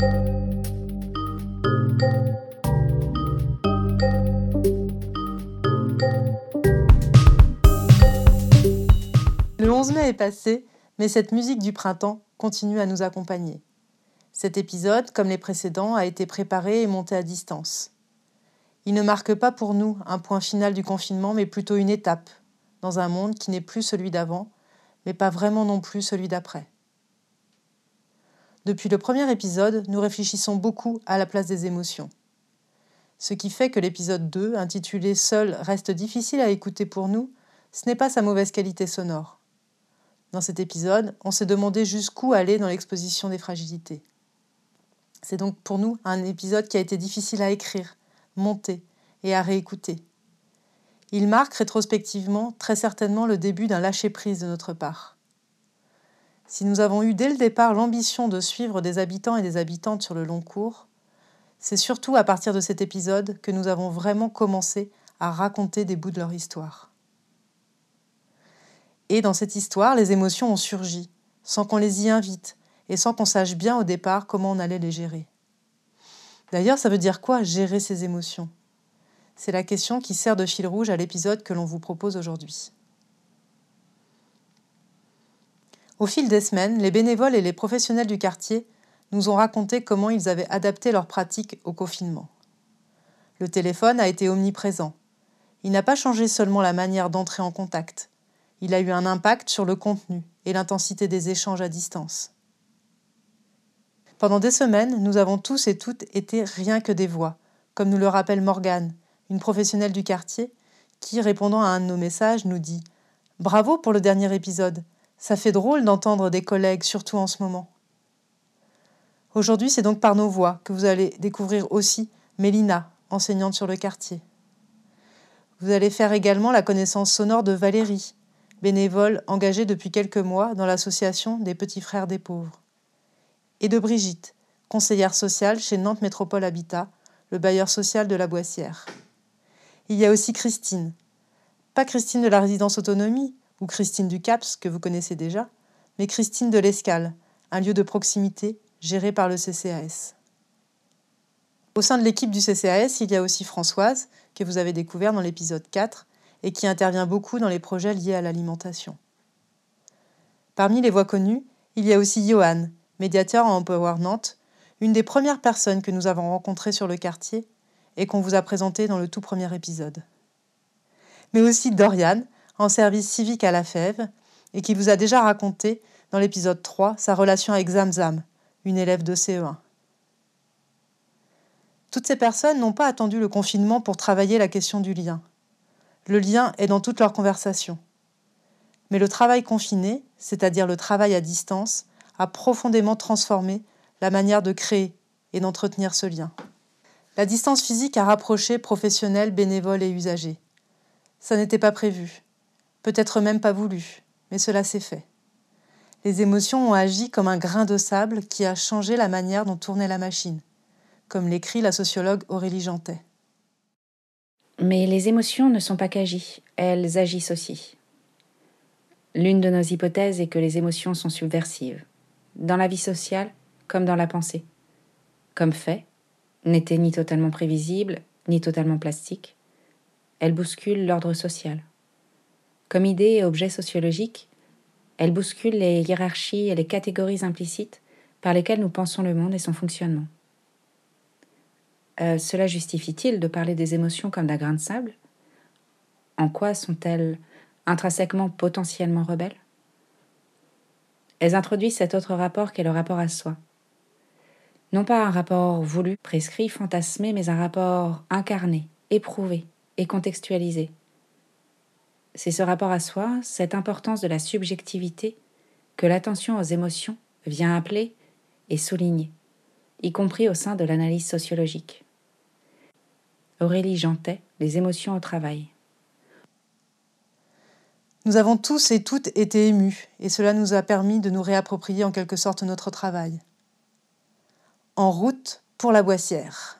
Le 11 mai est passé, mais cette musique du printemps continue à nous accompagner. Cet épisode, comme les précédents, a été préparé et monté à distance. Il ne marque pas pour nous un point final du confinement, mais plutôt une étape dans un monde qui n'est plus celui d'avant, mais pas vraiment non plus celui d'après. Depuis le premier épisode, nous réfléchissons beaucoup à la place des émotions. Ce qui fait que l'épisode 2, intitulé Seul, reste difficile à écouter pour nous, ce n'est pas sa mauvaise qualité sonore. Dans cet épisode, on s'est demandé jusqu'où aller dans l'exposition des fragilités. C'est donc pour nous un épisode qui a été difficile à écrire, monter et à réécouter. Il marque rétrospectivement très certainement le début d'un lâcher-prise de notre part. Si nous avons eu dès le départ l'ambition de suivre des habitants et des habitantes sur le long cours, c'est surtout à partir de cet épisode que nous avons vraiment commencé à raconter des bouts de leur histoire. Et dans cette histoire, les émotions ont surgi, sans qu'on les y invite, et sans qu'on sache bien au départ comment on allait les gérer. D'ailleurs, ça veut dire quoi gérer ses émotions? C'est la question qui sert de fil rouge à l'épisode que l'on vous propose aujourd'hui. Au fil des semaines, les bénévoles et les professionnels du quartier nous ont raconté comment ils avaient adapté leurs pratiques au confinement. Le téléphone a été omniprésent. Il n'a pas changé seulement la manière d'entrer en contact, il a eu un impact sur le contenu et l'intensité des échanges à distance. Pendant des semaines, nous avons tous et toutes été rien que des voix, comme nous le rappelle Morgane, une professionnelle du quartier, qui, répondant à un de nos messages, nous dit Bravo pour le dernier épisode. Ça fait drôle d'entendre des collègues, surtout en ce moment. Aujourd'hui, c'est donc par nos voix que vous allez découvrir aussi Mélina, enseignante sur le quartier. Vous allez faire également la connaissance sonore de Valérie, bénévole engagée depuis quelques mois dans l'association des petits frères des pauvres et de Brigitte, conseillère sociale chez Nantes Métropole Habitat, le bailleur social de la Boissière. Il y a aussi Christine. Pas Christine de la résidence autonomie ou Christine du CAPS que vous connaissez déjà, mais Christine de l'Escale, un lieu de proximité géré par le CCAS. Au sein de l'équipe du CCAS, il y a aussi Françoise, que vous avez découvert dans l'épisode 4 et qui intervient beaucoup dans les projets liés à l'alimentation. Parmi les voix connues, il y a aussi Johan, médiateur à Empower Nantes, une des premières personnes que nous avons rencontrées sur le quartier et qu'on vous a présentées dans le tout premier épisode. Mais aussi Dorian, en service civique à la Fève, et qui vous a déjà raconté dans l'épisode 3 sa relation avec Zamzam, une élève de CE1. Toutes ces personnes n'ont pas attendu le confinement pour travailler la question du lien. Le lien est dans toutes leurs conversations. Mais le travail confiné, c'est-à-dire le travail à distance, a profondément transformé la manière de créer et d'entretenir ce lien. La distance physique a rapproché professionnels, bénévoles et usagers. Ça n'était pas prévu, peut-être même pas voulu, mais cela s'est fait. Les émotions ont agi comme un grain de sable qui a changé la manière dont tournait la machine, comme l'écrit la sociologue Aurélie Jantet. Mais les émotions ne sont pas qu'agies, elles agissent aussi. L'une de nos hypothèses est que les émotions sont subversives dans la vie sociale comme dans la pensée. Comme fait, n'était ni totalement prévisible, ni totalement plastique. Elle bouscule l'ordre social. Comme idée et objet sociologique, elle bouscule les hiérarchies et les catégories implicites par lesquelles nous pensons le monde et son fonctionnement. Euh, cela justifie-t-il de parler des émotions comme d'un grain de sable? En quoi sont-elles intrinsèquement potentiellement rebelles? Elles introduisent cet autre rapport qu'est le rapport à soi. Non pas un rapport voulu, prescrit, fantasmé, mais un rapport incarné, éprouvé et contextualisé. C'est ce rapport à soi, cette importance de la subjectivité, que l'attention aux émotions vient appeler et souligner, y compris au sein de l'analyse sociologique. Aurélie Jantet, Les émotions au travail. Nous avons tous et toutes été émus, et cela nous a permis de nous réapproprier en quelque sorte notre travail. En route pour la boissière.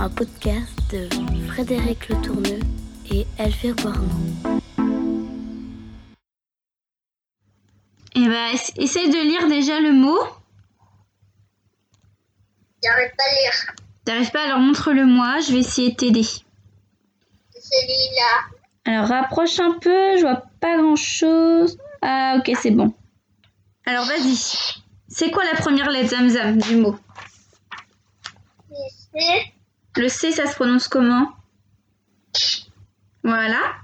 un podcast de Frédéric Le Tourneux et Elvire Bornon. Eh ben, essaye de lire déjà le mot. J'arrive pas à lire. T'arrives pas Alors montre-le-moi, je vais essayer de t'aider. Celui-là. Alors rapproche un peu, je vois pas grand-chose. Ah ok, c'est bon. Alors vas-y. C'est quoi la première lettre Zamzam du mot? Le C, ça se prononce comment? Voilà.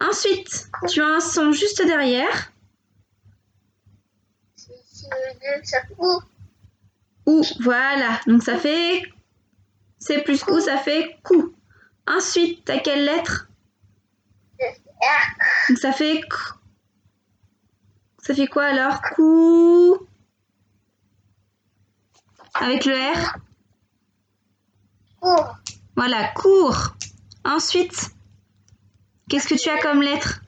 Ensuite, tu as un son juste derrière. Ou. Ou, voilà. Donc ça fait. C'est plus ou, ça fait cou. Ensuite, t'as quelle lettre? Donc ça fait. Ça fait quoi alors? Cou. Avec le R? Voilà, court. Ensuite, qu'est-ce que tu as comme lettre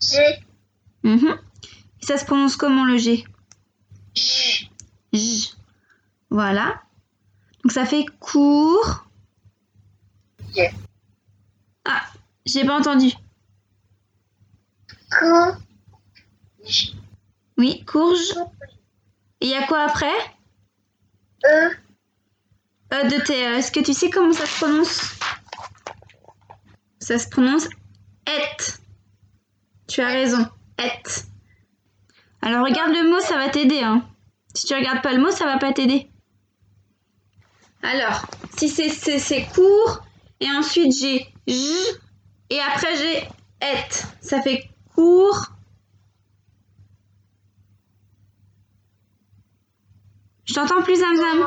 G. Mhm. Et ça se prononce comment le G J. J. Voilà. Donc ça fait court. G. Ah, j'ai pas entendu. Court. Oui, courge. Et il y a quoi après? E. E de T. E. Est-ce que tu sais comment ça se prononce? Ça se prononce et. Tu as raison, et. Alors regarde le mot, ça va t'aider. Hein. Si tu regardes pas le mot, ça va pas t'aider. Alors, si c'est c'est court, et ensuite j'ai j, et après j'ai et. Ça fait court. Je t'entends plus, Zamzam?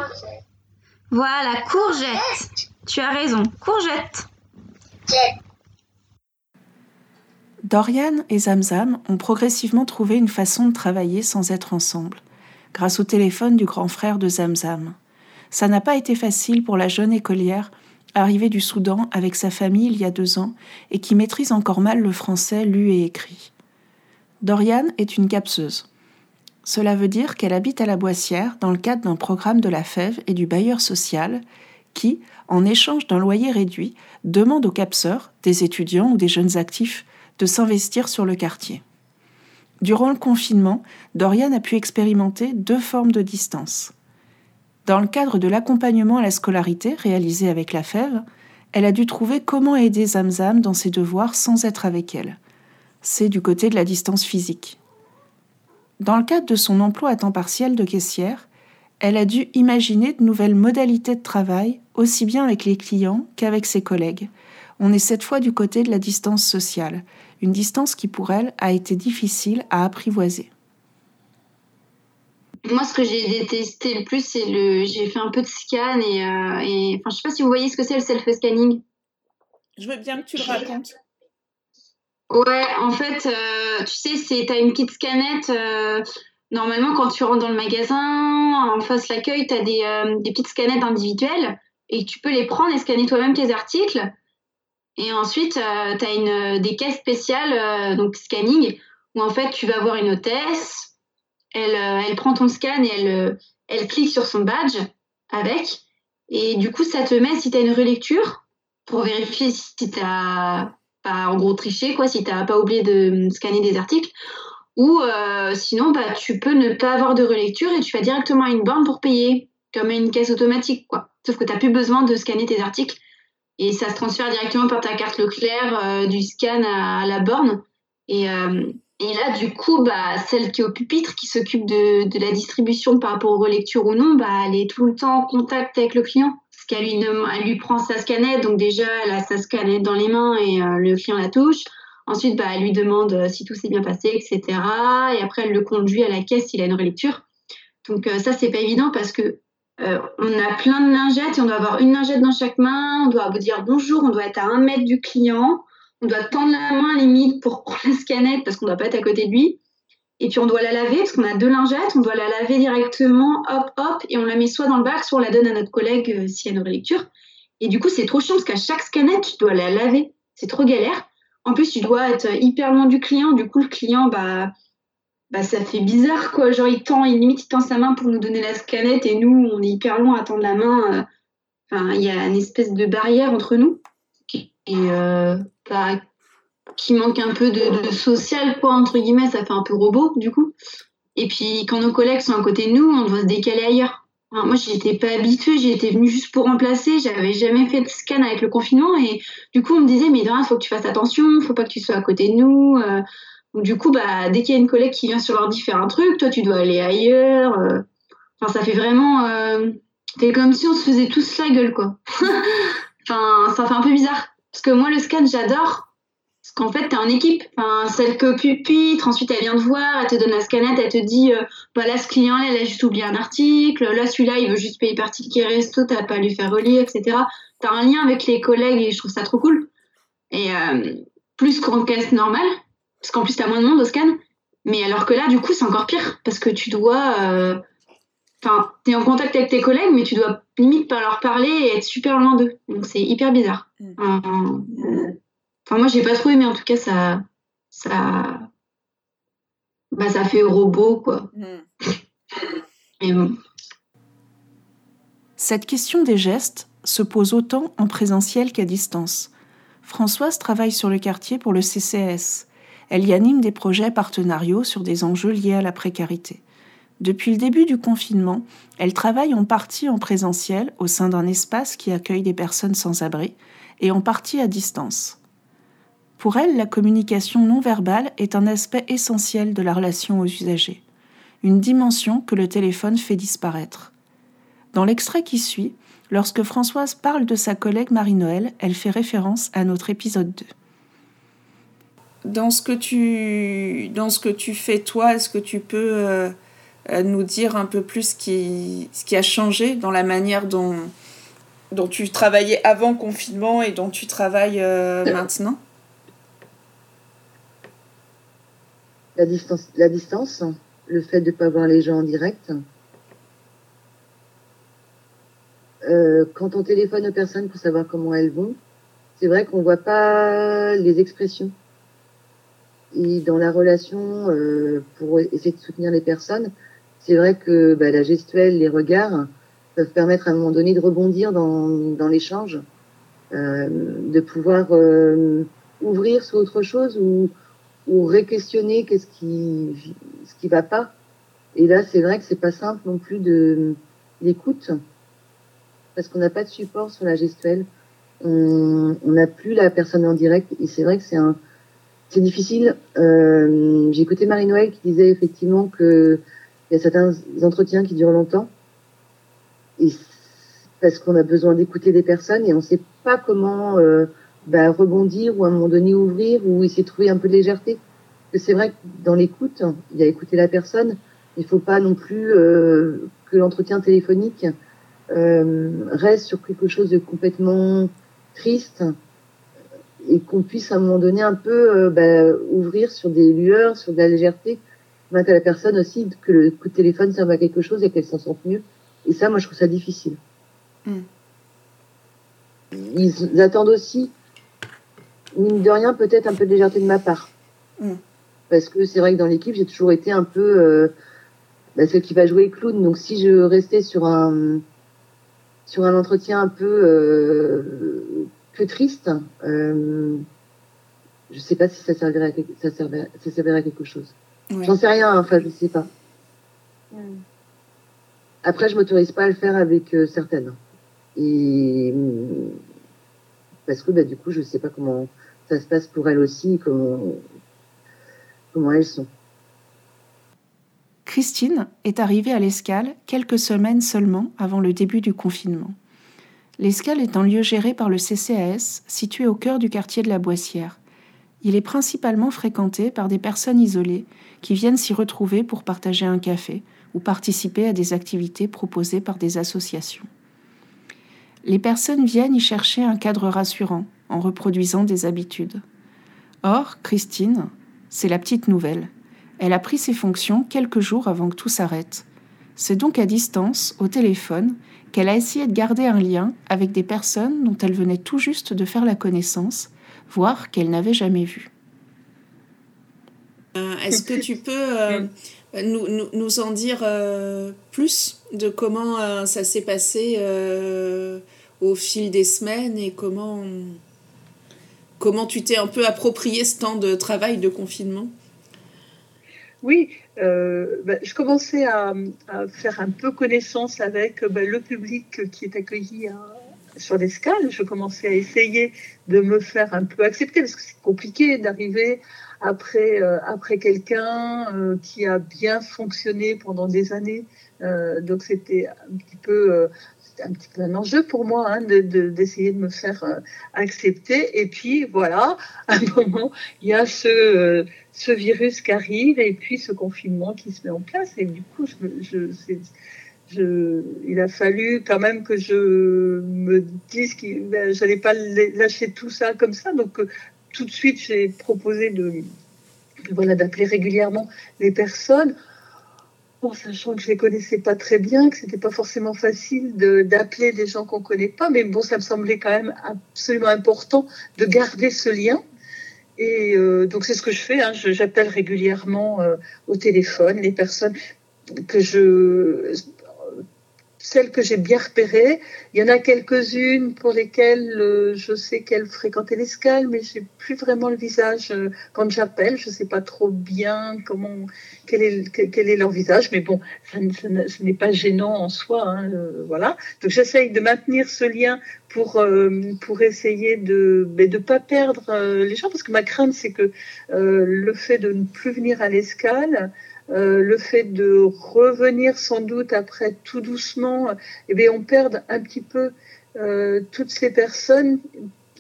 Voilà, courgette. Tu as raison, courgette. Dorian et Zamzam ont progressivement trouvé une façon de travailler sans être ensemble, grâce au téléphone du grand frère de Zamzam. Ça n'a pas été facile pour la jeune écolière arrivée du Soudan avec sa famille il y a deux ans et qui maîtrise encore mal le français lu et écrit. Dorian est une capseuse. Cela veut dire qu'elle habite à la Boissière dans le cadre d'un programme de la FEV et du bailleur social qui, en échange d'un loyer réduit, demande aux capseurs, des étudiants ou des jeunes actifs, de s'investir sur le quartier. Durant le confinement, Dorian a pu expérimenter deux formes de distance. Dans le cadre de l'accompagnement à la scolarité réalisé avec la FEV, elle a dû trouver comment aider Zamzam dans ses devoirs sans être avec elle. C'est du côté de la distance physique. Dans le cadre de son emploi à temps partiel de caissière, elle a dû imaginer de nouvelles modalités de travail, aussi bien avec les clients qu'avec ses collègues. On est cette fois du côté de la distance sociale, une distance qui pour elle a été difficile à apprivoiser. Moi, ce que j'ai détesté le plus, c'est le. J'ai fait un peu de scan et, euh, et... Enfin, je sais pas si vous voyez ce que c'est le self-scanning. Je veux bien que tu le racontes. Ouais, en fait, euh, tu sais, c'est as une petite scanette. euh, normalement, quand tu rentres dans le magasin, en face l'accueil, tu as des, euh, des petites scanettes individuelles et tu peux les prendre et scanner toi-même tes articles. Et ensuite, tu as une, des caisses spéciales, donc scanning, où en fait, tu vas avoir une hôtesse. Elle, elle prend ton scan et elle, elle clique sur son badge avec. Et du coup, ça te met, si tu as une relecture, pour vérifier si tu as en gros triché, quoi, si tu n'as pas oublié de scanner des articles. Ou euh, sinon, bah, tu peux ne pas avoir de relecture et tu vas directement à une borne pour payer, comme une caisse automatique. quoi. Sauf que tu n'as plus besoin de scanner tes articles. Et ça se transfère directement par ta carte Leclerc euh, du scan à, la borne. Et, euh, et là, du coup, bah, celle qui est au pupitre, qui s'occupe de, de la distribution par rapport aux relectures ou non, bah, elle est tout le temps en contact avec le client. Parce qu'elle lui, prend sa scanette, donc déjà, elle a sa scanette dans les mains et euh, le client la touche. Ensuite, bah, elle lui demande euh, si tout s'est bien passé, etc. Et après, elle le conduit à la caisse s'il a une relecture. Donc euh, ça, c'est pas évident parce que euh, on a plein de lingettes et on doit avoir une lingette dans chaque main. On doit dire bonjour, on doit être à un mètre du client. On doit tendre la main limite pour prendre la scanette parce qu'on ne doit pas être à côté de lui. Et puis on doit la laver parce qu'on a deux lingettes. On doit la laver directement, hop, hop, et on la met soit dans le bac, soit on la donne à notre collègue euh, si elle a une relecture. Et du coup, c'est trop chiant parce qu'à chaque scanette, tu dois la laver. C'est trop galère. En plus, tu dois être hyper loin du client. Du coup, le client, bah, bah ça fait bizarre, quoi. Genre, il tend, il limite, il tend sa main pour nous donner la scanette et nous, on est hyper loin à tendre la main. euh. Enfin, il y a une espèce de barrière entre nous. Et euh, bah, qui manque un peu de, social, quoi, entre guillemets, ça fait un peu robot, du coup. Et puis, quand nos collègues sont à côté de nous, on doit se décaler ailleurs. Alors, moi, j'étais pas habituée, j'étais venue juste pour remplacer, j'avais jamais fait de scan avec le confinement, et du coup, on me disait, mais il faut que tu fasses attention, faut pas que tu sois à côté de nous. euh. Du coup, bah, dès qu'il y a une collègue qui vient sur l'ordi faire un truc, toi, tu dois aller ailleurs. euh. Enfin, ça fait vraiment. euh, C'est comme si on se faisait tous la gueule, quoi. enfin, ça fait un peu bizarre. Parce que moi, le scan, j'adore. Parce qu'en fait, t'es en équipe. Enfin, celle que pupitre, ensuite, elle vient te voir, elle te donne la scanette, elle te dit euh, bah là, ce client-là, elle a juste oublié un article. Là, celui-là, il veut juste payer par ticket resto, t'as pas à lui faire relire, etc. T'as un lien avec les collègues et je trouve ça trop cool. Et euh, plus qu'en caisse normale, parce qu'en plus, t'as moins de monde au scan. Mais alors que là, du coup, c'est encore pire. Parce que tu dois. euh, Enfin, t'es en contact avec tes collègues, mais tu dois limite pas leur parler et être super loin d'eux. Donc, c'est hyper bizarre. Euh, Enfin, moi, j'ai pas trop aimé. En tout cas, ça, ça, bah, ça fait robot, quoi. Mais bon. Cette question des gestes se pose autant en présentiel qu'à distance. Françoise travaille sur le quartier pour le CCS. Elle y anime des projets partenariaux sur des enjeux liés à la précarité. Depuis le début du confinement, elle travaille en partie en présentiel au sein d'un espace qui accueille des personnes sans abri et en partie à distance. Pour elle, la communication non verbale est un aspect essentiel de la relation aux usagers, une dimension que le téléphone fait disparaître. Dans l'extrait qui suit, lorsque Françoise parle de sa collègue Marie-Noël, elle fait référence à notre épisode 2. Dans ce que tu, dans ce que tu fais toi, est-ce que tu peux euh, euh, nous dire un peu plus ce qui, ce qui a changé dans la manière dont, dont tu travaillais avant confinement et dont tu travailles euh, maintenant? La distance, le fait de ne pas voir les gens en direct. Euh, quand on téléphone aux personnes pour savoir comment elles vont, c'est vrai qu'on voit pas les expressions. Et dans la relation, euh, pour essayer de soutenir les personnes, c'est vrai que bah, la gestuelle, les regards peuvent permettre à un moment donné de rebondir dans, l'échange, euh, de pouvoir ouvrir sur autre chose ou, ou réquestionner qu'est-ce qui ce qui va pas. Et là, c'est vrai que c'est pas simple non plus de l'écoute parce qu'on n'a pas de support sur la gestuelle. On n'a plus la personne en direct et c'est vrai que c'est un c'est difficile. Euh, J'ai écouté Marie-Noël qui disait effectivement que il y a certains entretiens qui durent longtemps et parce qu'on a besoin d'écouter des personnes et on ne sait pas comment euh, bah, rebondir ou à un moment donné ouvrir ou essayer de trouver un peu de légèreté. Parce que c'est vrai que dans l'écoute, il y a écouter la personne. Il ne faut pas non plus euh, que l'entretien téléphonique euh, reste sur quelque chose de complètement triste et qu'on puisse à un moment donné un peu euh, bah, ouvrir sur des lueurs, sur de la légèreté, mettre à la personne aussi que le coup de téléphone serve à quelque chose et qu'elle s'en sente mieux. Et ça, moi, je trouve ça difficile. Mm. Ils attendent aussi, mine de rien, peut-être un peu de légèreté de ma part. Mm. Parce que c'est vrai que dans l'équipe, j'ai toujours été un peu euh, bah, celle qui va jouer clown. Donc si je restais sur un sur un entretien un peu euh, que triste, euh, je sais pas si ça servirait à, quelque- ça servirait, ça servirait à quelque chose. Ouais. J'en sais rien, enfin je sais pas. Après, je m'autorise pas à le faire avec euh, certaines. Et parce que bah, du coup, je sais pas comment ça se passe pour elles aussi, comment elles sont. Christine est arrivée à l'Escale quelques semaines seulement avant le début du confinement. L'Escale est un lieu géré par le CCAS, situé au cœur du quartier de la Boissière. Il est principalement fréquenté par des personnes isolées qui viennent s'y retrouver pour partager un café ou participer à des activités proposées par des associations. Les personnes viennent y chercher un cadre rassurant en reproduisant des habitudes. Or, Christine, c'est la petite nouvelle. Elle a pris ses fonctions quelques jours avant que tout s'arrête. C'est donc à distance, au téléphone, qu'elle a essayé de garder un lien avec des personnes dont elle venait tout juste de faire la connaissance, voire qu'elle n'avait jamais vues. Euh, est-ce que tu peux euh, nous, nous, nous, en dire euh, plus de comment ça s'est passé au fil des semaines et comment, comment tu t'es un peu approprié ce temps de travail, de confinement? Oui, ben, je commençais à, faire un peu connaissance avec ben, le public qui est accueilli à, sur l'escale. Je commençais à essayer de me faire un peu accepter parce que c'est compliqué d'arriver après, euh, après quelqu'un euh, qui a bien fonctionné pendant des années. Euh, donc c'était un petit peu un petit peu un enjeu pour moi hein, d'essayer de, me faire accepter. Et puis voilà, à un moment, il y a ce, ce virus qui arrive et puis ce confinement qui se met en place. Et du coup, je, je, je, il a fallu quand même que je me dise que ben, j'allais pas lâcher tout ça comme ça. Donc tout de suite, j'ai proposé de, voilà, d'appeler régulièrement les personnes, en sachant que je les connaissais pas très bien, que c'était pas forcément facile d'appeler des gens qu'on connaît pas, mais bon, ça me semblait quand même absolument important de garder ce lien. Et euh, donc c'est ce que je fais. Hein. J'appelle régulièrement euh, au téléphone les personnes que je celles que j'ai bien repérées. Il y en a quelques-unes pour lesquelles euh, je sais qu'elles fréquentaient l'escale, mais j'ai plus vraiment le visage euh, quand j'appelle. Je sais pas trop bien comment quel est, quel est leur visage, mais bon, ce n'est pas gênant en soi. Hein, euh, voilà. Donc j'essaye de maintenir ce lien pour pour essayer de ne ben, pas perdre les gens, parce que ma crainte c'est que le fait de ne plus venir à l'escale euh, le fait de revenir sans doute après tout doucement, eh bien, on perd un petit peu euh, toutes ces personnes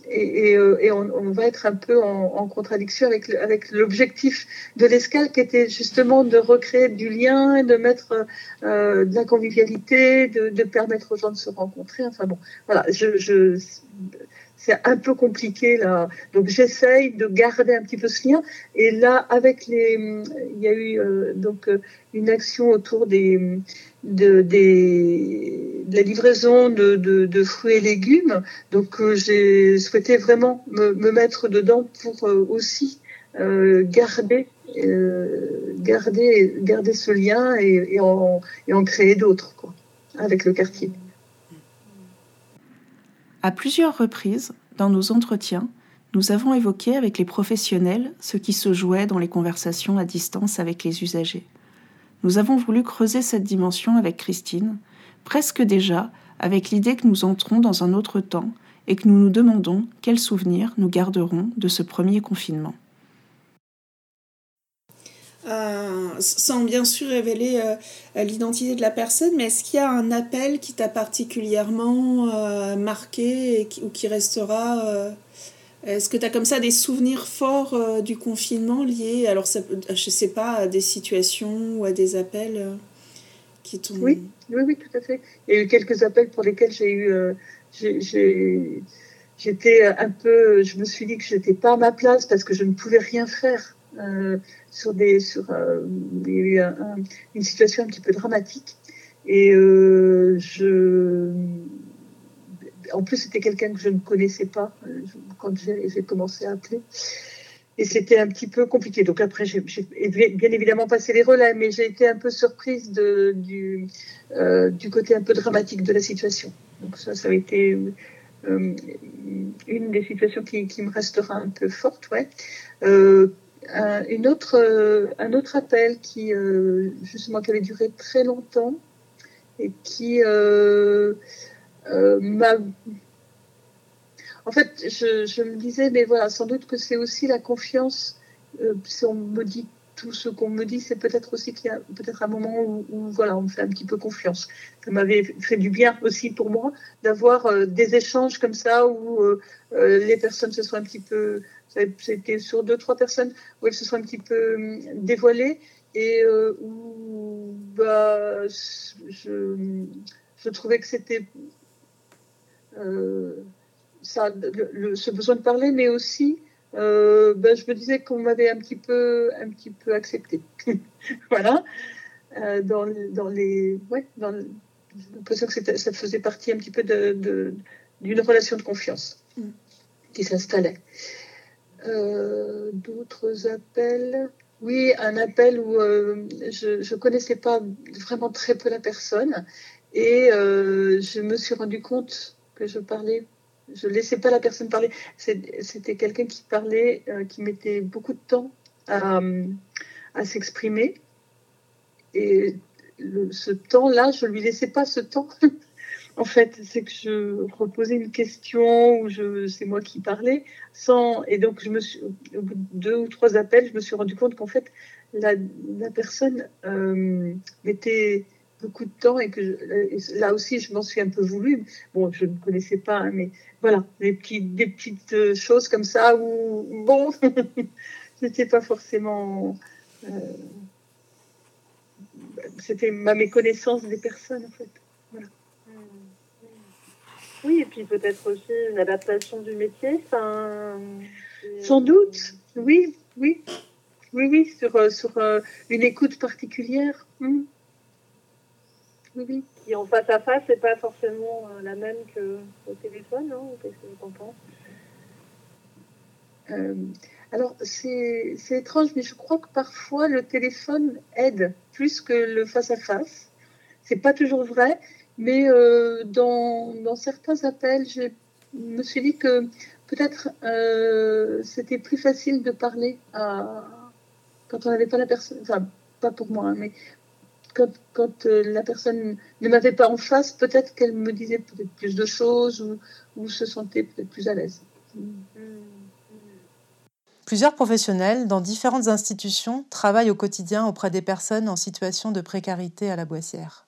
et, euh, on, va être un peu en, contradiction avec, avec l'objectif de l'escale qui était justement de recréer du lien, de mettre de la convivialité, de, permettre aux gens de se rencontrer. Enfin bon, voilà, je c'est un peu compliqué là. Donc j'essaye de garder un petit peu ce lien. Et là, avec les, il y a eu euh, donc euh, une action autour des de, des, de la livraison de, de, de, fruits et légumes. Donc euh, j'ai souhaité vraiment me, me, mettre dedans pour aussi garder garder garder ce lien et, et, en, et en créer d'autres avec le quartier. À plusieurs reprises, dans nos entretiens, nous avons évoqué avec les professionnels ce qui se jouait dans les conversations à distance avec les usagers. Nous avons voulu creuser cette dimension avec Christine, presque déjà avec l'idée que nous entrons dans un autre temps et que nous nous demandons quels souvenirs nous garderons de ce premier confinement. Euh, sans bien sûr révéler euh, l'identité de la personne, mais est-ce qu'il y a un appel qui t'a particulièrement euh, marqué ou qui restera Est-ce que tu as comme ça des souvenirs forts du confinement liés, alors ça, je sais pas, à des situations ou à des appels qui t'ont... Oui, oui, oui, tout à fait. Il y a eu quelques appels pour lesquels j'ai eu... j'étais un peu... Je me suis dit que je n'étais pas à ma place parce que je ne pouvais rien faire. Euh, sur des, sur, euh, il y a eu un, un, une situation un petit peu dramatique. Et euh, je, en plus, c'était quelqu'un que je ne connaissais pas quand j'ai commencé à appeler. Et c'était un petit peu compliqué. Donc après, j'ai bien évidemment passé les relais, mais j'ai été un peu surprise du, du côté un peu dramatique de la situation. Donc ça, ça a été une des situations qui, qui, me restera un peu forte, ouais. Un, une autre, euh, un autre appel qui, euh, justement, qui avait duré très longtemps et qui euh, m'a. En fait, je, me disais, mais voilà, sans doute que c'est aussi la confiance. si on me dit tout ce qu'on me dit, c'est peut-être aussi qu'il y a peut-être un moment où, voilà, on me fait un petit peu confiance. Ça m'avait fait du bien aussi pour moi d'avoir euh, des échanges comme ça où euh, les personnes se sont un petit peu c'était sur deux, trois personnes où elles se sont un petit peu hum, dévoilées et où bah, je, trouvais que c'était ça, ce besoin de parler, mais aussi ben, je me disais qu'on m'avait un petit peu, un petit peu accepté. voilà. Euh, dans, dans, les, ouais, dans, j'ai l'impression que ça faisait partie un petit peu de, d'une relation de confiance mm. qui s'installait. Euh, d'autres appels? Oui, un appel où euh, je ne connaissais pas vraiment très peu la personne et je me suis rendu compte que je parlais je laissais pas la personne parler. C'était quelqu'un qui parlait, qui mettait beaucoup de temps à, à s'exprimer. Et ce temps-là, je lui laissais pas ce temps. en fait, c'est que je reposais une question ou c'est moi qui parlais sans et donc je me au bout de deux ou trois appels, je me suis rendu compte qu'en fait la, personne euh, mettait beaucoup de temps et que là aussi je m'en suis un peu voulu. Bon, je ne connaissais pas, hein, mais voilà, des petites, des petites euh, choses comme ça où bon, n'étais pas forcément euh, c'était ma méconnaissance des personnes en fait. Oui, et puis peut-être aussi une adaptation du métier. Sans doute, oui, oui, oui, oui, sur, euh, sur euh, une écoute particulière. Hmm. Qui en face à face, c'est pas forcément euh, la même que au téléphone, non Qu'est-ce que vous en pensez? Alors, c'est étrange, mais je crois que parfois le téléphone aide plus que le face-à-face. C'est pas toujours vrai, mais euh, dans, certains appels, je me suis dit que peut-être euh, c'était plus facile de parler quand on n'avait pas la personne, enfin, pas pour moi, hein, mais quand, euh, la personne ne m'avait pas en face, peut-être qu'elle me disait peut-être plus de choses ou, ou se sentait peut-être plus à l'aise. Plusieurs professionnels dans différentes institutions travaillent au quotidien auprès des personnes en situation de précarité à la Boissière.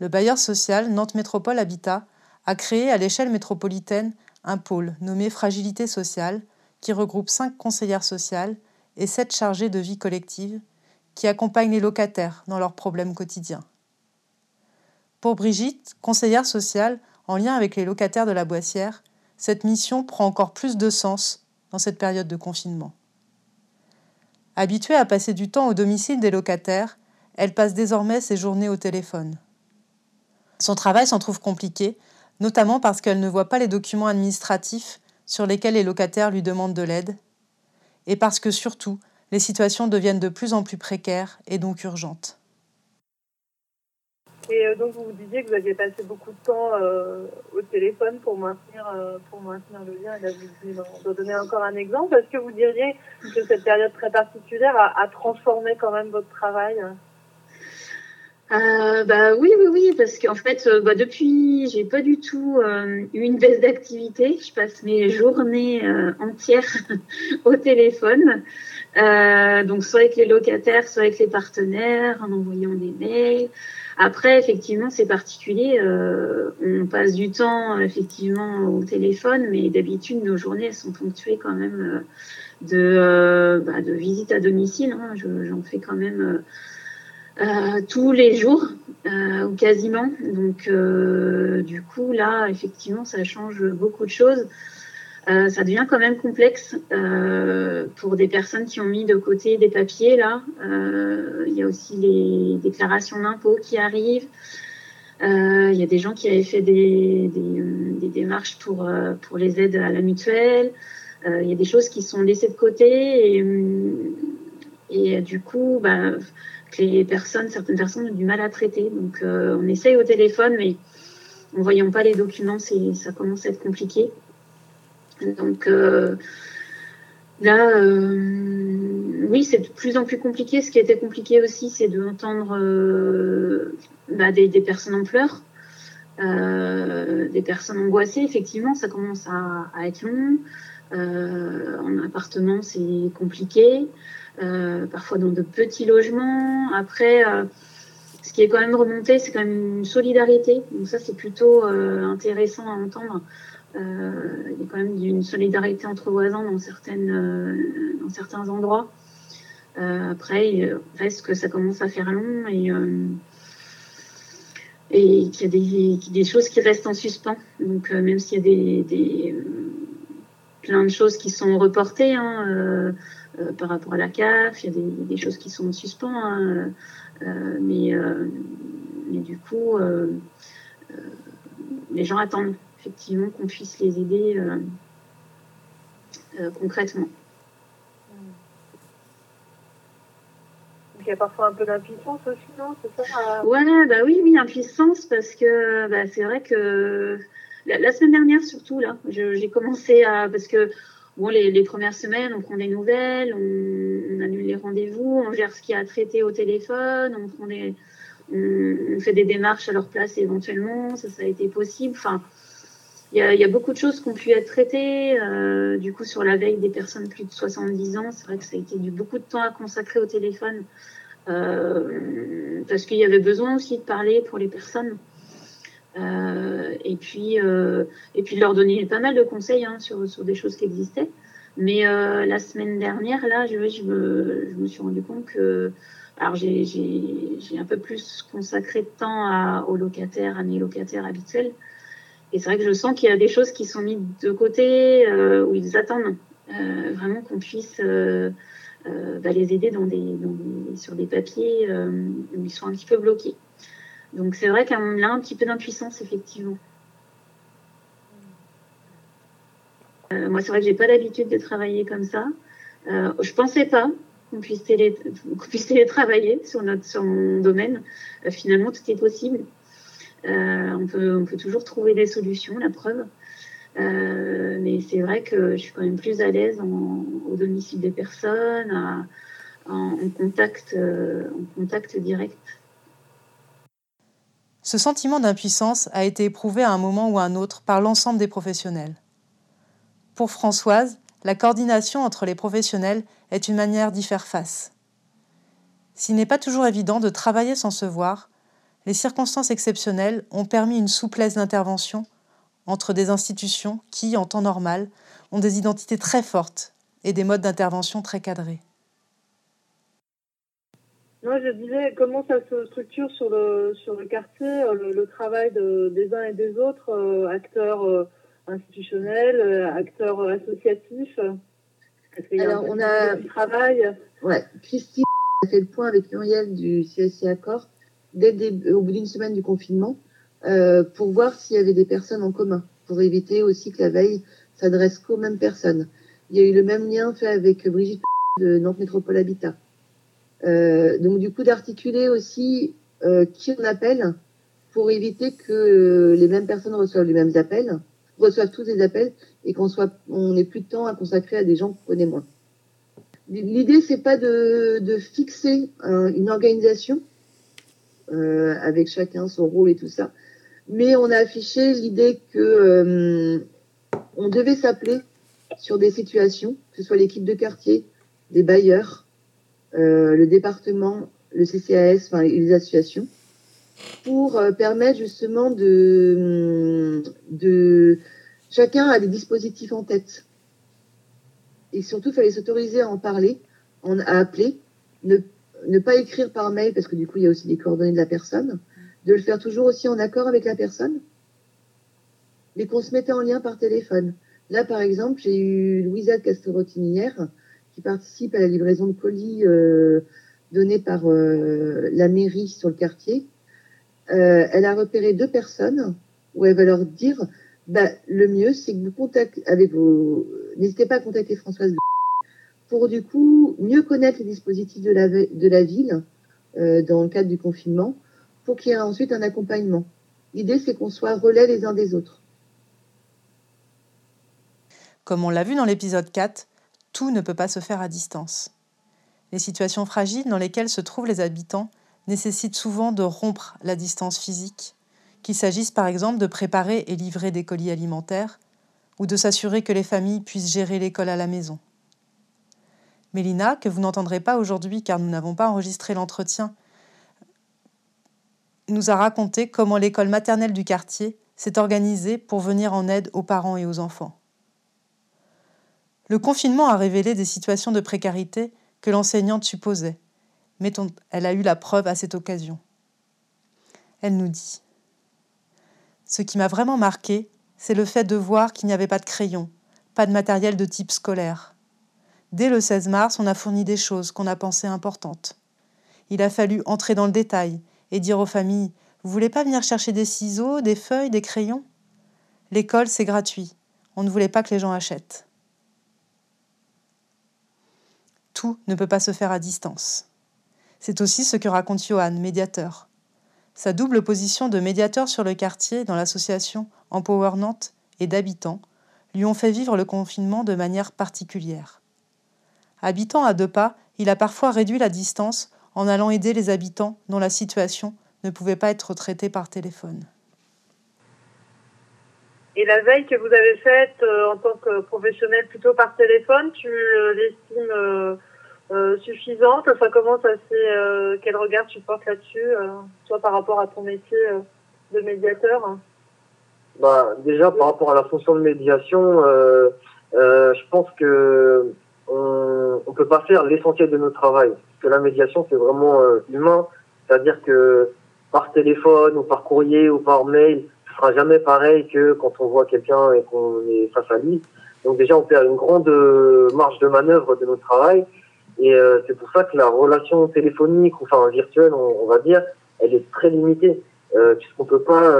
Le bailleur social Nantes Métropole Habitat a créé à l'échelle métropolitaine un pôle nommé Fragilité sociale qui regroupe cinq conseillères sociales et sept chargées de vie collective qui accompagnent les locataires dans leurs problèmes quotidiens. Pour Brigitte, conseillère sociale en lien avec les locataires de la Boissière, cette mission prend encore plus de sens dans cette période de confinement. Habituée à passer du temps au domicile des locataires, elle passe désormais ses journées au téléphone. Son travail s'en trouve compliqué, notamment parce qu'elle ne voit pas les documents administratifs sur lesquels les locataires lui demandent de l'aide, et parce que surtout, les situations deviennent de plus en plus précaires et donc urgentes. Et euh, donc, vous vous disiez que vous aviez passé beaucoup de temps euh, au téléphone pour maintenir, euh, pour maintenir le lien. Et là, vous venez donner encore un exemple? Est-ce que vous diriez que cette période très particulière a, a transformé quand même votre travail? Bah oui, oui, oui, parce qu'en fait, bah, depuis, j'ai pas du tout eu une baisse d'activité. Je passe mes journées entières au téléphone, donc soit avec les locataires, soit avec les partenaires, en envoyant des mails. Après, effectivement, c'est particulier. Euh, on passe du temps effectivement au téléphone, mais d'habitude, nos journées sont ponctuées quand même euh, de, euh, bah, de visites à domicile. Hein. J'en fais quand même tous les jours, ou quasiment. Donc, du coup, là, effectivement, ça change beaucoup de choses. Euh, ça devient quand même complexe euh, pour des personnes qui ont mis de côté des papiers. Là, euh, il y a aussi les déclarations d'impôts qui arrivent. Il y a des gens qui avaient fait des, des, démarches pour, pour les aides à la mutuelle. Il y a des choses qui sont laissées de côté et, et du coup, bah, les personnes, certaines personnes ont du mal à traiter. Donc, on essaye au téléphone, mais en voyant pas les documents, ça commence à être compliqué. Donc euh, là, euh, oui, c'est de plus en plus compliqué. Ce qui a été compliqué aussi, c'est de entendre euh, bah, des, personnes en pleurs. des personnes angoissées, effectivement, ça commence à, être long. en appartement, c'est compliqué. parfois dans de petits logements. Après, ce qui est quand même remonté, c'est quand même une solidarité. Donc ça, c'est plutôt intéressant à entendre. Euh, il y a quand même une solidarité entre voisins dans, euh, certains endroits. après, il reste que ça commence à faire long et qu'il y a des, choses qui restent en suspens. Donc même s'il y a des, plein de choses qui sont reportées hein, euh, euh, par rapport à la CAF, il y a des, choses qui sont en suspens, hein, euh, mais, du coup, les gens attendent effectivement qu'on puisse les aider concrètement. Donc il y a parfois un peu d'impuissance aussi, non C'est ça Ouais, bah oui, oui, impuissance parce que bah, c'est vrai que la, semaine dernière surtout, là, j'ai commencé à. Parce que, bon, les, les, premières semaines, on prend des nouvelles, on, annule les rendez-vous, on gère ce qu'il y a à traiter au téléphone, on, prend des, on, fait des démarches à leur place éventuellement, ça, ça a été possible. Enfin, il y, a, beaucoup de choses qui ont pu être traitées. Euh, du coup, sur la veille des personnes plus de 70 ans, c'est vrai que ça a été du beaucoup de temps à consacrer au téléphone. Euh, parce qu'il y avait besoin aussi de parler pour les personnes. Euh, et puis et puis leur donner pas mal de conseils hein, sur, sur des choses qui existaient. Mais la semaine dernière, là, je, je, me, je me suis rendu compte que alors j'ai un peu plus consacré de temps à, aux locataires, à mes locataires habituels. Et c'est vrai que je sens qu'il y a des choses qui sont mises de côté, euh, où ils attendent euh, vraiment qu'on puisse euh, bah, les aider sur des papiers où ils sont un petit peu bloqués. Donc c'est vrai qu'on a un petit peu d'impuissance, effectivement. Moi, c'est vrai que j'ai pas l'habitude de travailler comme ça. Je pensais pas qu'on puisse, télé, puisse télétravailler sur, notre, sur mon domaine. Finalement, tout est possible. Euh, on, peut, toujours trouver des solutions, la preuve. Euh, mais c'est vrai que je suis quand même plus à l'aise au domicile des personnes, en, contact, en contact direct. Ce sentiment d'impuissance a été éprouvé à un moment ou à un autre par l'ensemble des professionnels. Pour Françoise, la coordination entre les professionnels est une manière d'y faire face. S'il n'est pas toujours évident de travailler sans se voir, les circonstances exceptionnelles ont permis une souplesse d'intervention entre des institutions qui, en temps normal, ont des identités très fortes et des modes d'intervention très cadrés. Moi, je disais comment ça se structure sur le, sur le quartier, euh, le, le travail de, des uns et des autres, euh, acteurs euh, institutionnels, euh, acteurs associatifs. Alors, on a. Travail. Ouais, Christine a fait le point avec Muriel du CSC Accord dès le au bout d'une semaine du confinement pour voir s'il y avait des personnes en commun, pour éviter aussi que la veille s'adresse qu'aux mêmes personnes. Il y a eu le même lien fait avec Brigitte de Nantes Métropole Habitat. Euh, donc du coup d'articuler aussi euh, qui on appelle pour éviter que euh, les mêmes personnes reçoivent les mêmes appels, reçoivent tous les appels et qu'on soit, on n'ait plus de temps à consacrer à des gens qu'on connaît moins. L'idée c'est pas de, de fixer une organisation euh, avec chacun son rôle et tout ça, mais on a affiché l'idée que on devait s'appeler sur des situations, que ce soit l'équipe de quartier, des bailleurs, euh, le département, le CCAS, enfin les associations, pour euh, permettre justement de, de chacun a des dispositifs en tête. Et surtout, il fallait s'autoriser à en parler, à appeler, ne, ne pas écrire par mail parce que du coup, il y a aussi les coordonnées de la personne, de le faire toujours aussi en accord avec la personne, mais qu'on se mettait en lien par téléphone. Là, par exemple, j'ai eu Louisa Castorotini hier, qui participe à la livraison de colis euh, donnés par euh, la mairie sur le quartier. Euh, elle a repéré deux personnes où elle va leur dire bah, le mieux, c'est que vous contactez avec vos. N'hésitez pas à contacter Françoise pour du coup mieux connaître les dispositifs de la, ville euh, dans le cadre du confinement pour qu'il y ait ensuite un accompagnement. L'idée, c'est qu'on soit relais les uns des autres. Comme on l'a vu dans l'épisode 4, tout ne peut pas se faire à distance. Les situations fragiles dans lesquelles se trouvent les habitants nécessitent souvent de rompre la distance physique, qu'il s'agisse par exemple de préparer et livrer des colis alimentaires ou de s'assurer que les familles puissent gérer l'école à la maison. Mélina, que vous n'entendrez pas aujourd'hui car nous n'avons pas enregistré l'entretien, nous a raconté comment l'école maternelle du quartier s'est organisée pour venir en aide aux parents et aux enfants. Le confinement a révélé des situations de précarité que l'enseignante supposait, mais elle a eu la preuve à cette occasion. Elle nous dit Ce qui m'a vraiment marqué, c'est le fait de voir qu'il n'y avait pas de crayon, pas de matériel de type scolaire. Dès le 16 mars, on a fourni des choses qu'on a pensées importantes. Il a fallu entrer dans le détail et dire aux familles Vous voulez pas venir chercher des ciseaux, des feuilles, des crayons? L'école, c'est gratuit. On ne voulait pas que les gens achètent. Tout ne peut pas se faire à distance. C'est aussi ce que raconte Johan, médiateur. Sa double position de médiateur sur le quartier dans l'association Empower Nantes et d'habitant lui ont fait vivre le confinement de manière particulière. Habitant à deux pas, il a parfois réduit la distance en allant aider les habitants dont la situation ne pouvait pas être traitée par téléphone. Et la veille que vous avez faite euh, en tant que professionnel plutôt par téléphone, tu euh, l'estimes euh, euh, suffisante? Enfin, comment ça s'est euh, Quel regard tu portes là-dessus, euh, toi par rapport à ton métier euh, de médiateur? Bah, déjà, par rapport à la fonction de médiation, euh, euh, je pense que peut pas faire l'essentiel de notre travail. Parce que la médiation, c'est vraiment euh, humain. C'est-à-dire que par téléphone ou par courrier ou par mail, ce sera jamais pareil que quand on voit quelqu'un et qu'on est face à lui. Donc déjà, on perd une grande euh, marge de manœuvre de notre travail. Et euh, c'est pour ça que la relation téléphonique, enfin virtuelle, on, on va dire, elle est très limitée. Puisqu'on peut pas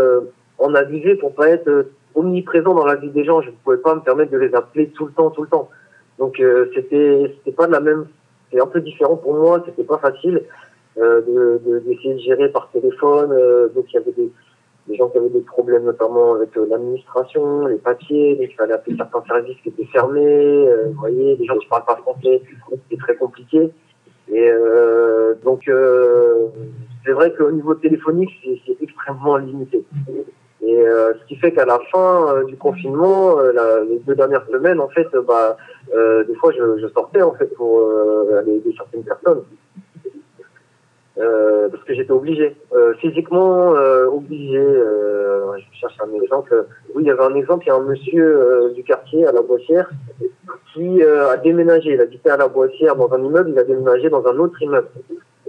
en abuser pour pas être omniprésent dans la vie des gens. Je ne pouvais pas me permettre de les appeler tout le temps, tout le temps. Donc euh, c'était c'était pas de la même, c'est un peu différent pour moi. C'était pas facile euh, de de- d'essayer de, gérer par téléphone. euh, donc il y avait des, des gens qui avaient des problèmes notamment avec l'administration, les papiers, il fallait appeler certains services qui étaient fermés. vous voyez, des gens qui parlent pas français, c'était très compliqué. Et euh, donc euh, c'est vrai qu'au niveau téléphonique, c'est extrêmement limité. Et euh, ce qui fait qu'à la fin euh, du confinement, euh, la- les deux dernières semaines, en fait, bah, euh, des fois, je, je sortais en fait pour aller aider certaines personnes. Parce que j'étais obligé, physiquement obligé. Je cherche un exemple. Oui, il y avait un exemple. Il y a un monsieur du quartier à la Boissière qui a déménagé. Il habitait à la Boissière dans un immeuble. Il a déménagé dans un autre immeuble.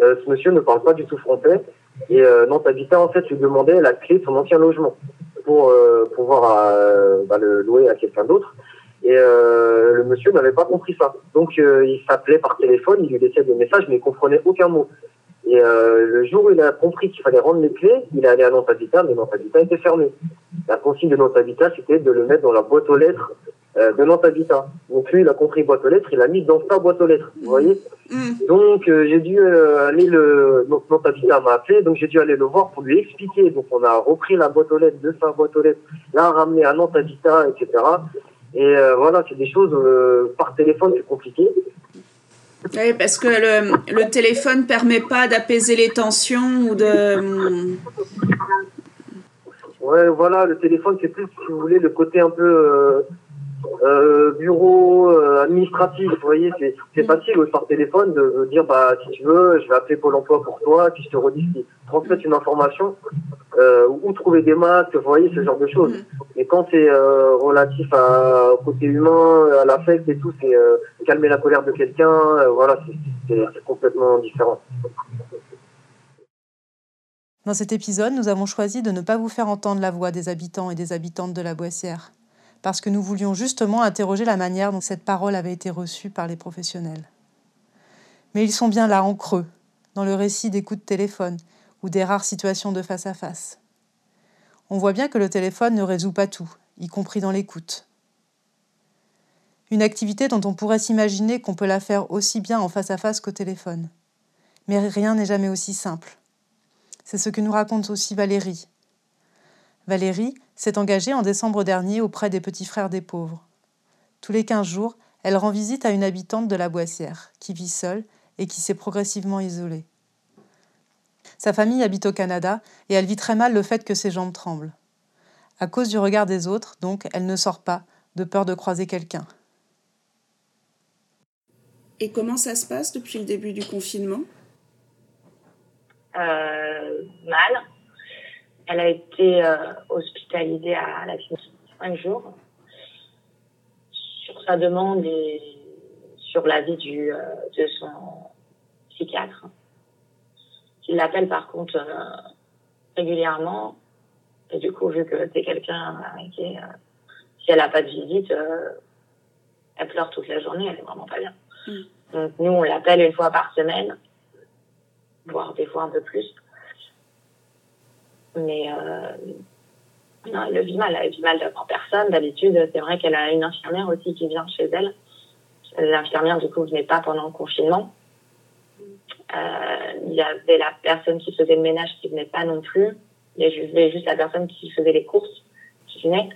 Euh, ce monsieur ne parle pas du tout français et euh, Nantes en fait lui demandait la clé de son ancien logement pour euh, pouvoir euh, bah, le louer à quelqu'un d'autre. Et le monsieur n'avait pas compris ça. Donc il s'appelait par téléphone, il lui laissait des messages, mais il comprenait aucun mot. Et le jour où il a compris qu'il fallait rendre les clés, il est allé à Nantes mais Nantes était fermé. La consigne de Nantes Habitat, c'était de le mettre dans la boîte aux lettres euh, de Nantes Habitat. Donc lui, il a compris boîte aux lettres, il l'a mis dans sa boîte aux lettres, vous voyez Donc euh, j'ai dû euh, aller le... Donc Nantes Habitat m'a appelé, donc j'ai dû aller le voir pour lui expliquer. Donc on a repris la boîte aux lettres de sa boîte aux lettres, l'a ramené à Nantes Habitat, etc. Et euh, voilà, c'est des choses, euh, par téléphone, c'est compliqué. Oui, parce que le, le téléphone permet pas d'apaiser les tensions ou de. Ouais, voilà, le téléphone, c'est plus, si vous voulez, le côté un peu euh, bureau, euh, administratif. Vous voyez, c'est c'est facile aussi par téléphone de, dire, bah, si tu veux, je vais appeler Pôle emploi pour toi, puis je te redis transmettre une information, euh, ou trouver des masques, vous voyez, ce genre de choses. Mais quand c'est relatif à, au côté humain, à l'affect et tout, c'est calmer la colère de quelqu'un, voilà, c'est- c'est c'est complètement différent. Dans cet épisode, nous avons choisi de ne pas vous faire entendre la voix des habitants et des habitantes de la Boissière, parce que nous voulions justement interroger la manière dont cette parole avait été reçue par les professionnels. Mais ils sont bien là, en creux, dans le récit des coups de téléphone ou des rares situations de face à face. On voit bien que le téléphone ne résout pas tout, y compris dans l'écoute. Une activité dont on pourrait s'imaginer qu'on peut la faire aussi bien en face à face qu'au téléphone. Mais rien n'est jamais aussi simple. C'est ce que nous raconte aussi Valérie. Valérie s'est engagée en décembre dernier auprès des petits frères des pauvres. Tous les 15 jours, elle rend visite à une habitante de la Boissière, qui vit seule et qui s'est progressivement isolée. Sa famille habite au Canada et elle vit très mal le fait que ses jambes tremblent. À cause du regard des autres, donc, elle ne sort pas, de peur de croiser quelqu'un. Et comment ça se passe depuis le début du confinement? Euh, mal. Elle a été euh, hospitalisée à la clinique cinq jours sur sa demande et sur l'avis du, de son psychiatre. Il l'appelle par contre régulièrement. Et du coup, vu que c'est quelqu'un qui est, si elle n'a pas de visite, elle pleure toute la journée, elle est vraiment pas bien. Mm. Donc nous, on l'appelle une fois par semaine, voire des fois un peu plus. Mais euh, non, elle vit mal, elle vit mal devant personne. D'habitude, c'est vrai qu'elle a une infirmière aussi qui vient chez elle. L'infirmière, du coup, venait pas pendant le confinement. Euh, il y avait la personne qui faisait le ménage qui venait pas non plus. Il y avait juste la personne qui faisait les courses qui venait.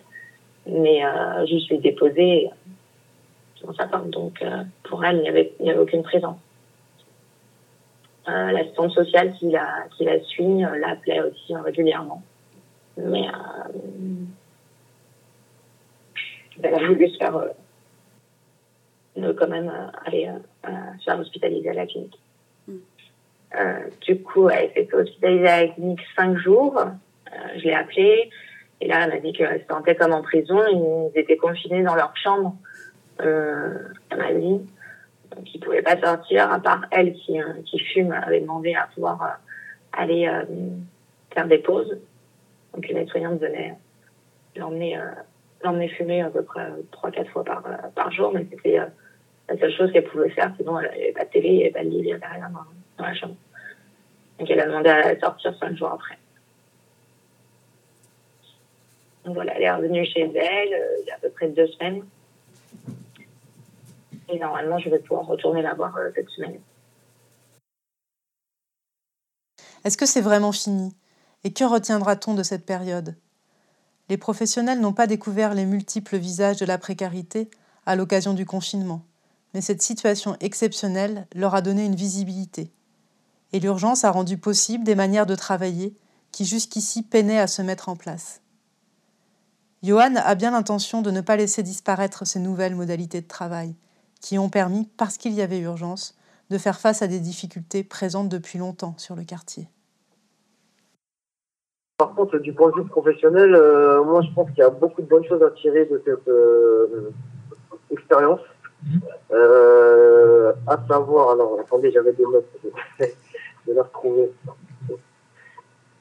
Mais euh, juste les déposer, donc, euh, pour elle, il n'y avait, avait aucune présence. Euh, l'assistante sociale qui la, qui la suit euh, l'appelait aussi régulièrement. Mais elle a voulu se faire quand même aller se faire hospitaliser à la clinique. Mm. du coup, elle s'est fait hospitaliser à la clinique cinq jours. je l'ai appelée et là, elle m'a dit qu'elle se sentait comme en prison. Ils étaient confinés dans leur chambre euh, elle m'a dit qu'il ne pouvait pas sortir, à part elle qui, euh, qui fume, avait demandé à pouvoir euh, aller faire des pauses. Donc une aide-soignante venait l'emmener fumer à peu près 3-4 fois par, par jour, mais c'était la seule chose qu'elle pouvait faire, sinon elle n'avait pas de télé, il n'y avait pas de lit, avait rien dans, la chambre. Donc elle a demandé à sortir 5 jours après. Donc voilà, elle est revenue chez elle il y a à peu près deux semaines. Et normalement, je vais pouvoir retourner la voir euh, cette semaine. Est-ce que c'est vraiment fini? Et que retiendra-t-on de cette période? Les professionnels n'ont pas découvert les multiples visages de la précarité à l'occasion du confinement, mais cette situation exceptionnelle leur a donné une visibilité. Et l'urgence a rendu possible des manières de travailler qui jusqu'ici peinaient à se mettre en place. Johan a bien l'intention de ne pas laisser disparaître ces nouvelles modalités de travail, qui ont permis, parce qu'il y avait urgence, de faire face à des difficultés présentes depuis longtemps sur le quartier. Par contre, du point de vue professionnel, euh, moi je pense qu'il y a beaucoup de bonnes choses à tirer de cette euh, expérience. Euh, à savoir, alors attendez, j'avais des notes, je vais la retrouver.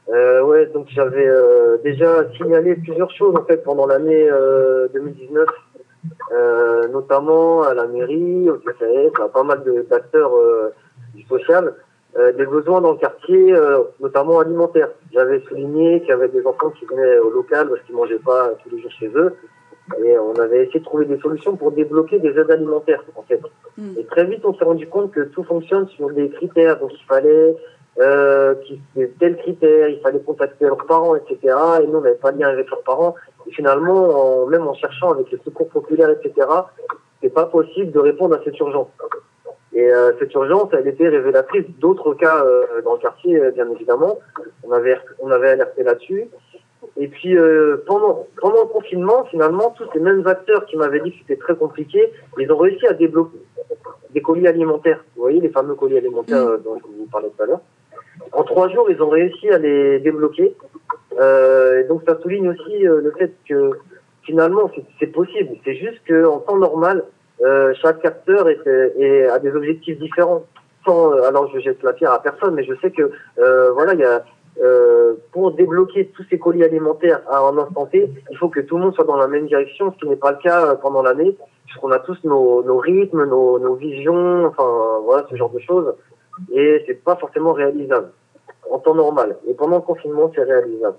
ouais, donc j'avais déjà signalé plusieurs choses en fait pendant l'année 2019 euh, notamment à la mairie, au CCS, à pas mal d'acteurs euh, du social, euh, des besoins dans le quartier, notamment alimentaires. J'avais souligné qu'il y avait des enfants qui venaient au local parce qu'ils mangeaient pas tous les jours chez eux. Et on avait essayé de trouver des solutions pour débloquer des aides alimentaires, en fait. Hmm. Et très vite, on s'est rendu compte que tout fonctionne sur des critères. Donc, il fallait euh, qui tel critère, il fallait contacter leurs parents, etc. Et nous, on n'avait pas de lien avec leurs parents. Et finalement, même en cherchant avec les secours populaires, etc., c'est pas possible de répondre à cette urgence. Et euh, cette urgence, elle était révélatrice d'autres cas euh, dans le quartier, euh, bien évidemment. On avait, on avait alerté là-dessus. Et puis pendant, pendant le confinement, finalement, tous ces mêmes acteurs qui m'avaient dit que c'était très compliqué, ils ont réussi à débloquer des colis alimentaires. Vous voyez les fameux colis alimentaires mmh. dont je vous parlais tout à l'heure. En trois jours, ils ont réussi à les débloquer. Euh, et donc ça souligne aussi euh, le fait que finalement c'est possible. C'est juste qu'en temps normal, euh, chaque est, a des objectifs différents. Euh, alors je jette la pierre à personne, mais je sais que voilà, il y a pour débloquer tous ces colis alimentaires à un instant T, il faut que tout le monde soit dans la même direction, ce qui n'est pas le cas pendant l'année, puisqu'on a tous nos, nos rythmes, nos, nos visions, enfin voilà ce genre de choses et c'est pas forcément réalisable en temps normal. Et pendant le confinement, c'est réalisable.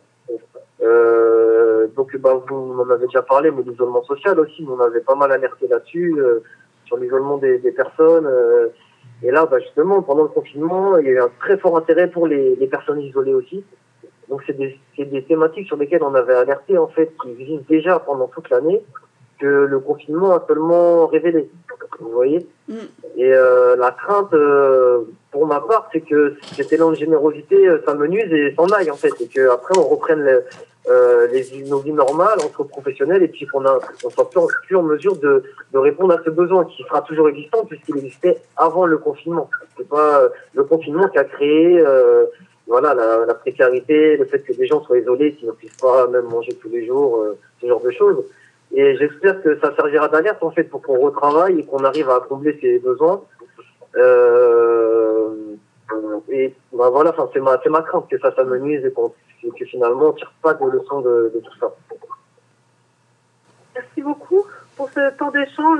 Euh, donc, bah, vous m'en avez déjà parlé, mais l'isolement social aussi, on avait pas mal alerté là-dessus, euh, sur l'isolement des, des, personnes. Euh, et là, bah, justement, pendant le confinement, il y a eu un très fort intérêt pour les, les personnes isolées aussi. Donc, c'est des, des, thématiques sur lesquelles on avait alerté, en fait, qui existent déjà pendant toute l'année, que le confinement a seulement révélé. Vous voyez mm. Et euh, la crainte, euh, pour ma part, c'est que cet élan de générosité euh, s'amenuise et s'en aille en fait, et qu'après on reprenne les, euh, les, nos vies normales entre professionnels, et puis qu'on on soit plus en, plus en mesure de, de répondre à ce besoin qui sera toujours existant puisqu'il existait avant le confinement. C'est pas le confinement qui a créé voilà la, la, précarité, le fait que des gens soient isolés, qu'ils ne puissent pas même manger tous les jours, ce genre de choses. Et j'espère que ça servira d'alerte en fait pour qu'on retravaille et qu'on arrive à combler ses besoins. Euh, et bah, voilà, enfin, c'est ma, c'est ma crainte que ça s'amenuise et qu'on, que finalement on tire pas de leçons de, de tout ça. Merci beaucoup pour ce temps d'échange.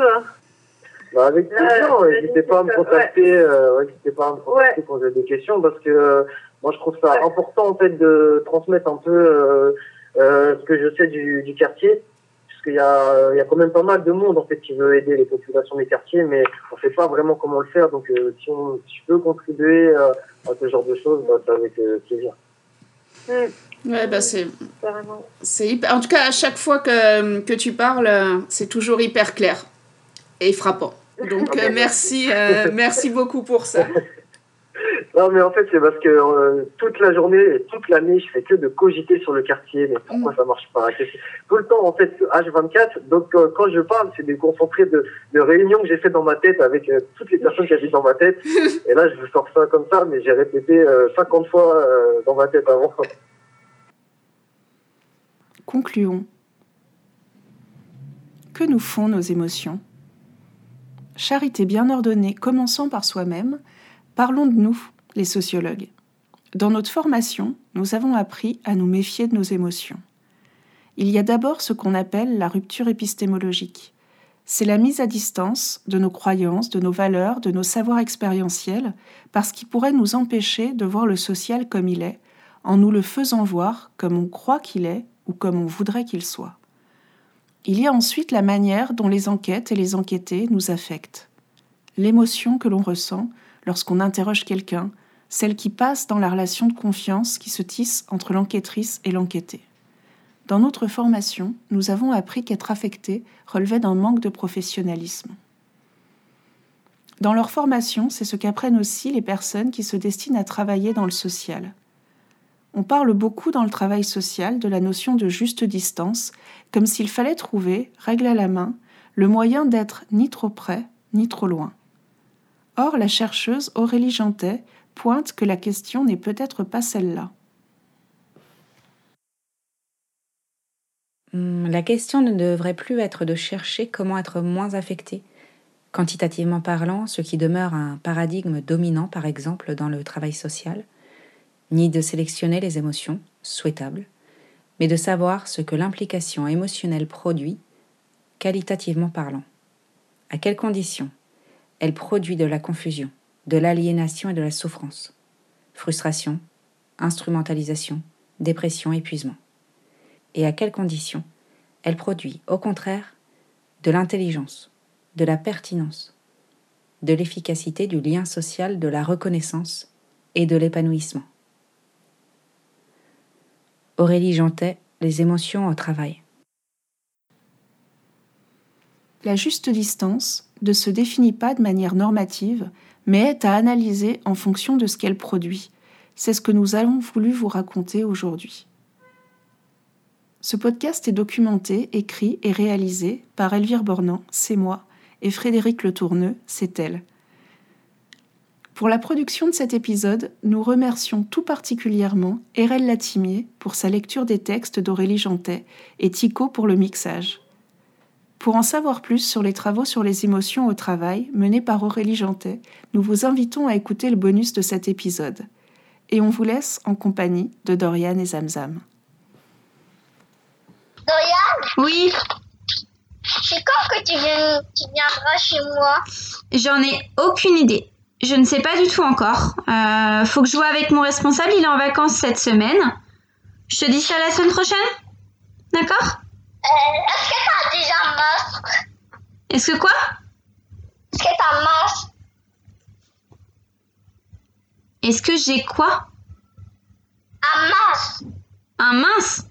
Bah, avec plaisir, Euh, n'hésitez pas à me contacter, euh, ouais, n'hésitez pas à me contacter quand vous avez des questions parce que euh, moi je trouve ça important en fait de transmettre un peu euh, euh, ce que je sais du, du quartier puisqu'il y a, il y a quand même pas mal de monde en fait qui veut aider les populations des quartiers mais on sait pas vraiment comment le faire donc euh, si, on, si je peux contribuer euh, à ce genre de choses, bah, c'est avec euh, plaisir. Ouais, bah c'est. C'est hyper... En tout cas, à chaque fois que, que tu parles, euh, c'est toujours hyper clair et frappant. Donc, merci, euh, merci beaucoup pour ça. Non, mais en fait, c'est parce que euh, toute la journée et toute l'année, je fais que de cogiter sur le quartier. Mais pourquoi ça marche pas? Tout le temps, en fait, H24. Donc, euh, quand je parle, c'est des concentrés de, de réunions que j'ai fait dans ma tête avec euh, toutes les personnes qui habitent dans ma tête. et là, je vous sors ça comme ça, mais j'ai répété euh, 50 fois dans ma tête avant. Concluons. Que nous font nos émotions? Charité bien ordonnée, commençant par soi-même, parlons de nous, les sociologues. Dans notre formation, nous avons appris à nous méfier de nos émotions. Il y a d'abord ce qu'on appelle la rupture épistémologique. C'est la mise à distance de nos croyances, de nos valeurs, de nos savoirs expérientiels, parce qu'ils pourraient nous empêcher de voir le social comme il est, en nous le faisant voir comme on croit qu'il est ou comme on voudrait qu'il soit. Il y a ensuite la manière dont les enquêtes et les enquêtés nous affectent. L'émotion que l'on ressent lorsqu'on interroge quelqu'un, celle qui passe dans la relation de confiance qui se tisse entre l'enquêtrice et l'enquêté. Dans notre formation, nous avons appris qu'être affecté relevait d'un manque de professionnalisme. Dans leur formation, c'est ce qu'apprennent aussi les personnes qui se destinent à travailler dans le social. On parle beaucoup dans le travail social de la notion de juste distance, comme s'il fallait trouver, règle à la main, le moyen d'être ni trop près ni trop loin. Or, la chercheuse Aurélie Jantet pointe que la question n'est peut-être pas celle-là. Hum, La question ne devrait plus être de chercher comment être moins affecté. Quantitativement parlant, ce qui demeure un paradigme dominant, par exemple, dans le travail social, ni de sélectionner les émotions, souhaitables, mais de savoir ce que l'implication émotionnelle produit, qualitativement parlant. À quelles conditions Elle produit de la confusion, de l'aliénation et de la souffrance. Frustration, instrumentalisation, dépression, épuisement. Et à quelles conditions Elle produit, au contraire, de l'intelligence, de la pertinence, de l'efficacité du lien social, de la reconnaissance et de l'épanouissement. Aurélie Jantet, Les émotions au travail. La juste distance ne se définit pas de manière normative, mais est à analyser en fonction de ce qu'elle produit. C'est ce que nous allons voulu vous raconter aujourd'hui. Ce podcast est documenté, écrit et réalisé par Elvire Bornand, c'est moi, et Frédéric Le Tourneux, c'est elle. Pour la production de cet épisode, nous remercions tout particulièrement Erel Latimier pour sa lecture des textes d'Aurélie Jantet et Tico pour le mixage. Pour en savoir plus sur les travaux sur les émotions au travail menés par Aurélie Jantet, nous vous invitons à écouter le bonus de cet épisode. Et on vous laisse en compagnie de Dorian et Zamzam. Dorian Oui, C'est quand que tu, viens, tu viendras chez moi? J'en ai aucune idée. Je ne sais pas du tout encore. Euh, faut que je vois avec mon responsable, il est en vacances cette semaine. Je te dis ça la semaine prochaine? D'accord? Est-ce que t'as déjà un masque Est-ce que quoi? Est-ce que t'as un masque Est-ce que j'ai quoi? Un masque Un mince!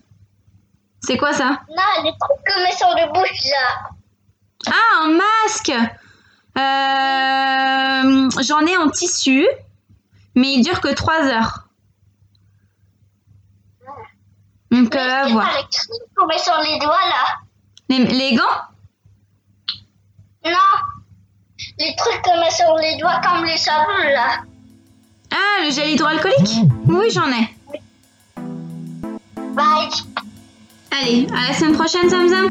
C'est quoi ça? Non, les trucs que met sur le bouche là. Ah, un masque! Euh, J'en ai en tissu, mais il dure que 3 heures. Pas les trucs qu'on met sur les doigts là. Les, les gants? Non. Les trucs qu'on met sur les doigts comme les savons là. Ah, le gel hydroalcoolique? Oui, j'en ai. Bye. Allez, à la semaine prochaine, Zamzam